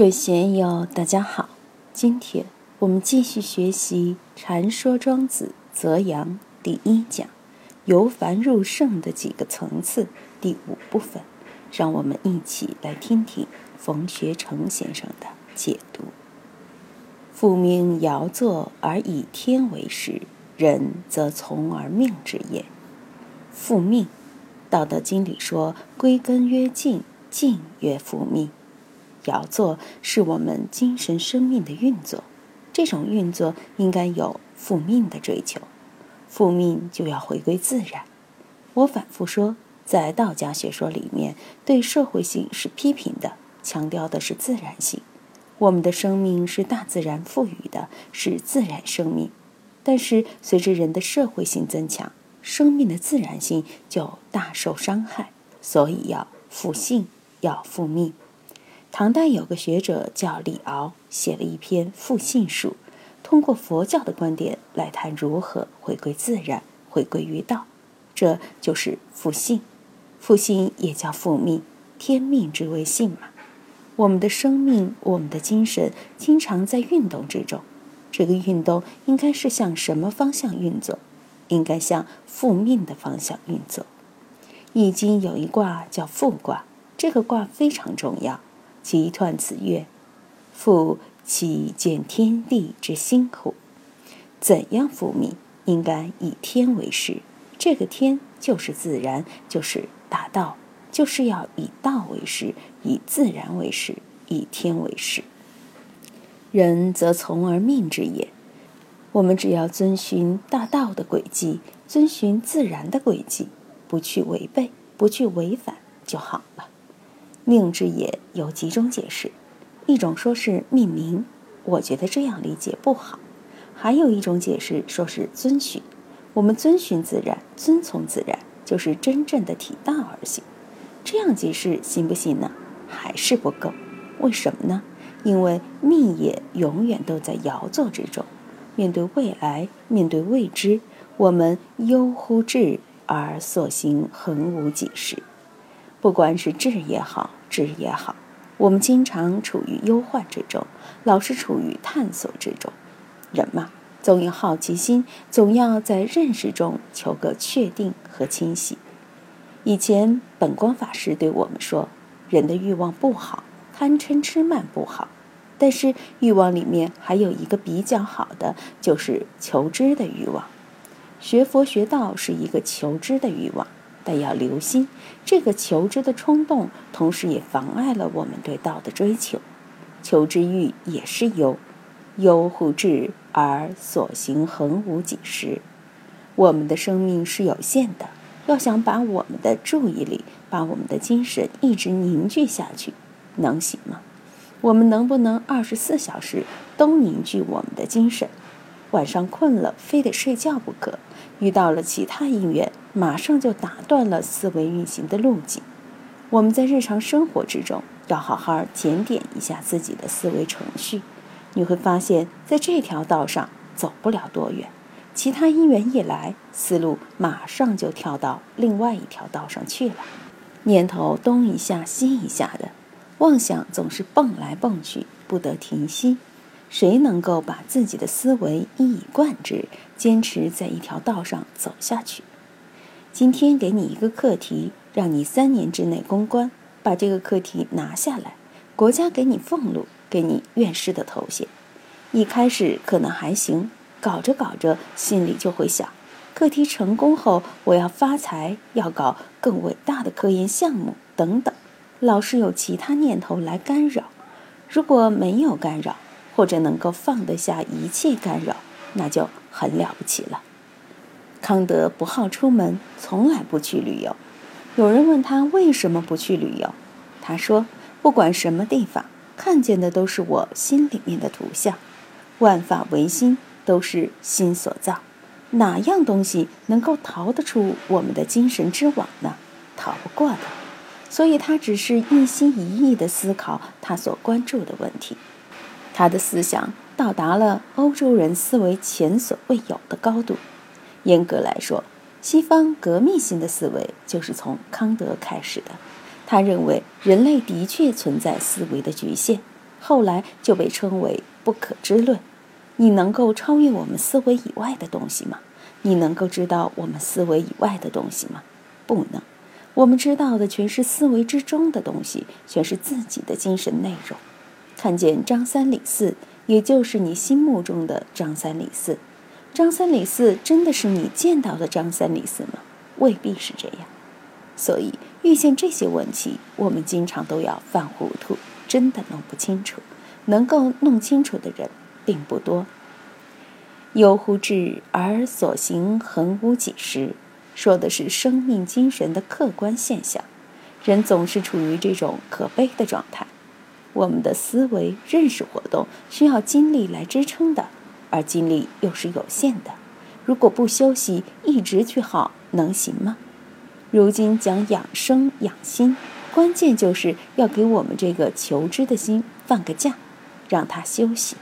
各位贤友，大家好！今天我们继续学习《禅说庄子泽阳》第一讲“由凡入圣”的几个层次第五部分，让我们一起来听听冯学成先生的解读。父命尧作而以天为师，人则从而命之也。父命，《道德经》里说：“归根曰静，静曰复命。”尧作是我们精神生命的运作，这种运作应该有复命的追求，复命就要回归自然。我反复说，在道家学说里面，对社会性是批评的，强调的是自然性。我们的生命是大自然赋予的，是自然生命。但是随着人的社会性增强，生命的自然性就大受伤害，所以要复性，要复命。唐代有个学者叫李敖，写了一篇《复性术》，通过佛教的观点来谈如何回归自然、回归于道，这就是复性。复性也叫复命，天命之谓性嘛。我们的生命、我们的精神经常在运动之中，这个运动应该是向什么方向运作？应该向复命的方向运作。《易经》有一卦叫复卦，这个卦非常重要。其彖此曰：“复其见天地之心乎？怎样复命？应该以天为师。这个天就是自然，就是大道，就是要以道为师，以自然为师，以天为师。人则从而命之也。我们只要遵循大道的轨迹，遵循自然的轨迹，不去违背，不去违反就好了。”命之也有几种解释，一种说是命名，我觉得这样理解不好；还有一种解释说是遵循，我们遵循自然，遵从自然，就是真正的体大而行。这样解释行不行呢？还是不够。为什么呢？因为命也永远都在摇作之中，面对未来，面对未知，我们忧乎至而所行恒无几时。不管是智也好。知也好，我们经常处于忧患之中，老是处于探索之中。人嘛，总有好奇心，总要在认识中求个确定和清晰。以前本光法师对我们说，人的欲望不好，贪嗔痴慢不好，但是欲望里面还有一个比较好的，就是求知的欲望。学佛学道是一个求知的欲望。但要留心，这个求知的冲动，同时也妨碍了我们对道的追求。求知欲也是忧，忧乎至而所行恒无几时。我们的生命是有限的，要想把我们的注意力、把我们的精神一直凝聚下去，能行吗？我们能不能二十四小时都凝聚我们的精神？晚上困了，非得睡觉不可。遇到了其他因缘，马上就打断了思维运行的路径。我们在日常生活之中，要好好检点一下自己的思维程序。你会发现，在这条道上走不了多远，其他因缘一来，思路马上就跳到另外一条道上去了。念头东一下西一下的，妄想总是蹦来蹦去，不得停息。谁能够把自己的思维一以贯之，坚持在一条道上走下去？今天给你一个课题，让你三年之内攻关，把这个课题拿下来，国家给你俸禄，给你院士的头衔。一开始可能还行，搞着搞着，心里就会想：课题成功后，我要发财，要搞更伟大的科研项目等等。老是有其他念头来干扰，如果没有干扰。或者能够放得下一切干扰，那就很了不起了。康德不好出门，从来不去旅游。有人问他为什么不去旅游，他说：“不管什么地方，看见的都是我心里面的图像。万法唯心，都是心所造。哪样东西能够逃得出我们的精神之网呢？逃不过的。所以他只是一心一意地思考他所关注的问题。”他的思想到达了欧洲人思维前所未有的高度。严格来说，西方革命性的思维就是从康德开始的。他认为人类的确存在思维的局限，后来就被称为不可知论。你能够超越我们思维以外的东西吗？你能够知道我们思维以外的东西吗？不能。我们知道的全是思维之中的东西，全是自己的精神内容。看见张三李四，也就是你心目中的张三李四。张三李四真的是你见到的张三李四吗？未必是这样。所以遇见这些问题，我们经常都要犯糊涂，真的弄不清楚。能够弄清楚的人并不多。忧乎志而所行恒无几时，说的是生命精神的客观现象。人总是处于这种可悲的状态。我们的思维、认识活动需要精力来支撑的，而精力又是有限的。如果不休息，一直去耗，能行吗？如今讲养生养心，关键就是要给我们这个求知的心放个假，让它休息。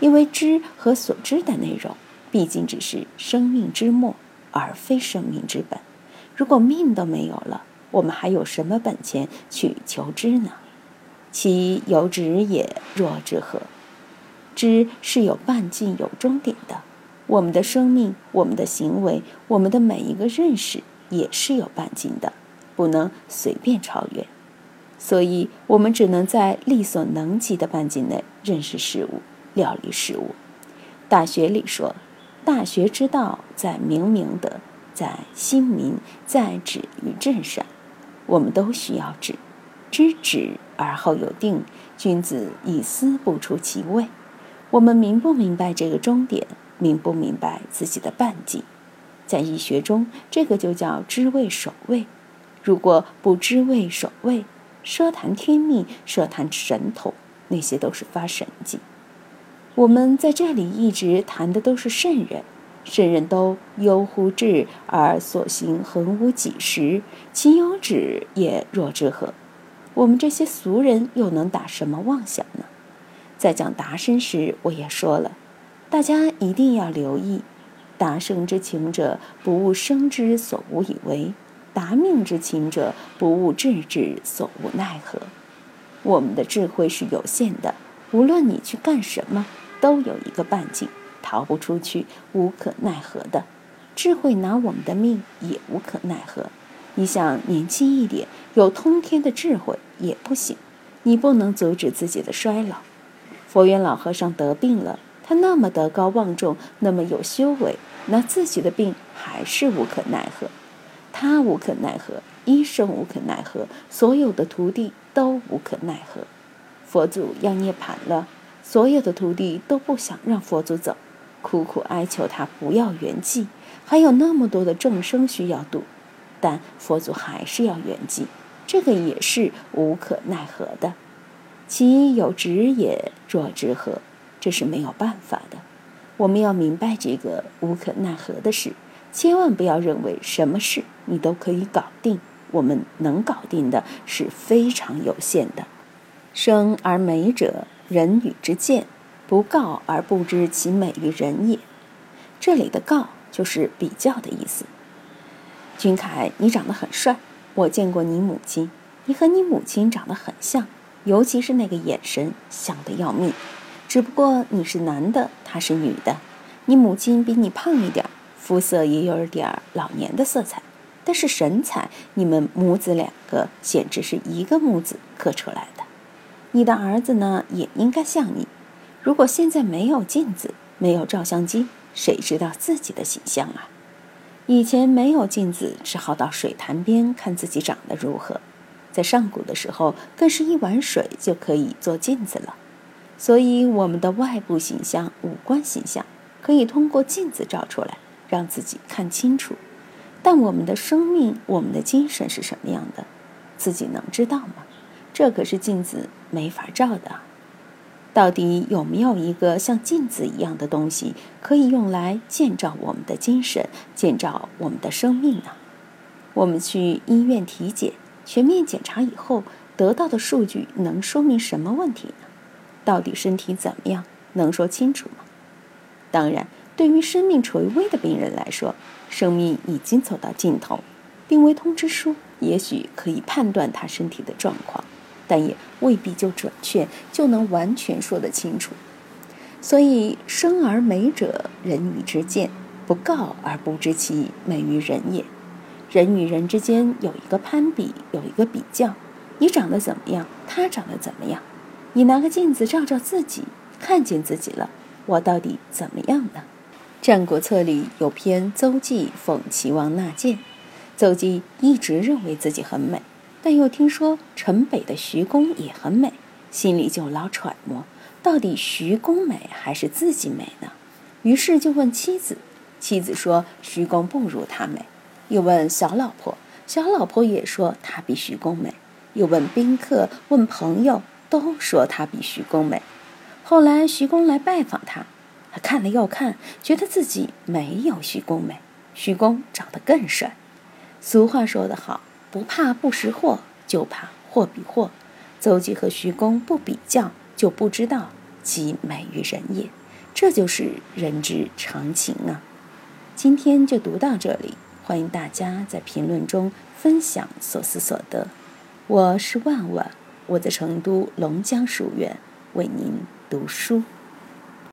因为知和所知的内容，毕竟只是生命之末，而非生命之本。如果命都没有了，我们还有什么本钱去求知呢？其有止也，若之何？知是有半径、有终点的。我们的生命、我们的行为、我们的每一个认识，也是有半径的，不能随便超越。所以，我们只能在力所能及的半径内认识事物、料理事物。大学里说：“大学之道，在明明德，在亲民，在止于至善。”我们都需要止。知止而后有定，君子以思不出其位。我们明不明白这个终点？明不明白自己的半径？在医学中，这个就叫知位守位。如果不知位守位，奢谈天命，奢谈神统，那些都是发神迹。我们在这里一直谈的都是圣人，圣人都忧乎志而所行恒无几时，其有止也若之何？我们这些俗人又能打什么妄想呢？在讲达生时，我也说了，大家一定要留意：达生之情者，不务生之所无以为；达命之情者，不务智之所无奈何。我们的智慧是有限的，无论你去干什么，都有一个半径，逃不出去，无可奈何的。智慧拿我们的命，也无可奈何。你想年轻一点，有通天的智慧也不行，你不能阻止自己的衰老。佛缘老和尚得病了，他那么德高望重，那么有修为，那自己的病还是无可奈何。他无可奈何，医生无可奈何，所有的徒弟都无可奈何。佛祖要涅槃了，所有的徒弟都不想让佛祖走，苦苦哀求他不要圆寂，还有那么多的众生需要度。但佛祖还是要圆寂，这个也是无可奈何的。其有直也，若之何？这是没有办法的。我们要明白这个无可奈何的事，千万不要认为什么事你都可以搞定。我们能搞定的是非常有限的。生而美者，人与之见，不告而不知其美于人也。这里的“告”就是比较的意思。君凯，你长得很帅，我见过你母亲，你和你母亲长得很像，尤其是那个眼神，像的要命。只不过你是男的，她是女的。你母亲比你胖一点，肤色也有点老年的色彩，但是神采，你们母子两个简直是一个模子刻出来的。你的儿子呢，也应该像你。如果现在没有镜子，没有照相机，谁知道自己的形象啊？以前没有镜子，只好到水潭边看自己长得如何。在上古的时候，更是一碗水就可以做镜子了。所以，我们的外部形象、五官形象可以通过镜子照出来，让自己看清楚。但我们的生命、我们的精神是什么样的，自己能知道吗？这可是镜子没法照的。到底有没有一个像镜子一样的东西，可以用来建造我们的精神，建造我们的生命呢？我们去医院体检，全面检查以后得到的数据能说明什么问题呢？到底身体怎么样，能说清楚吗？当然，对于生命垂危的病人来说，生命已经走到尽头，病危通知书也许可以判断他身体的状况。但也未必就准确，就能完全说得清楚。所以，生而美者，人与之见，不告而不知其美于人也。人与人之间有一个攀比，有一个比较。你长得怎么样？他长得怎么样？你拿个镜子照照自己，看见自己了，我到底怎么样呢？《战国策》里有篇邹忌讽齐王纳谏。邹忌一直认为自己很美，但又听说城北的徐公也很美，心里就老揣摩。到底徐公美还是自己美呢？于是就问妻子，妻子说徐公不如他美。又问小老婆，小老婆也说他比徐公美。又问宾客，问朋友，都说他比徐公美。后来徐公来拜访他，他看了又看，觉得自己没有徐公美，徐公长得更帅。俗话说得好，不怕不识货，就怕货比货。邹忌和徐公不比较。就不知道其美于人也，这就是人之常情啊。今天就读到这里，欢迎大家在评论中分享所思所得。我是万万，我在成都龙江书院为您读书。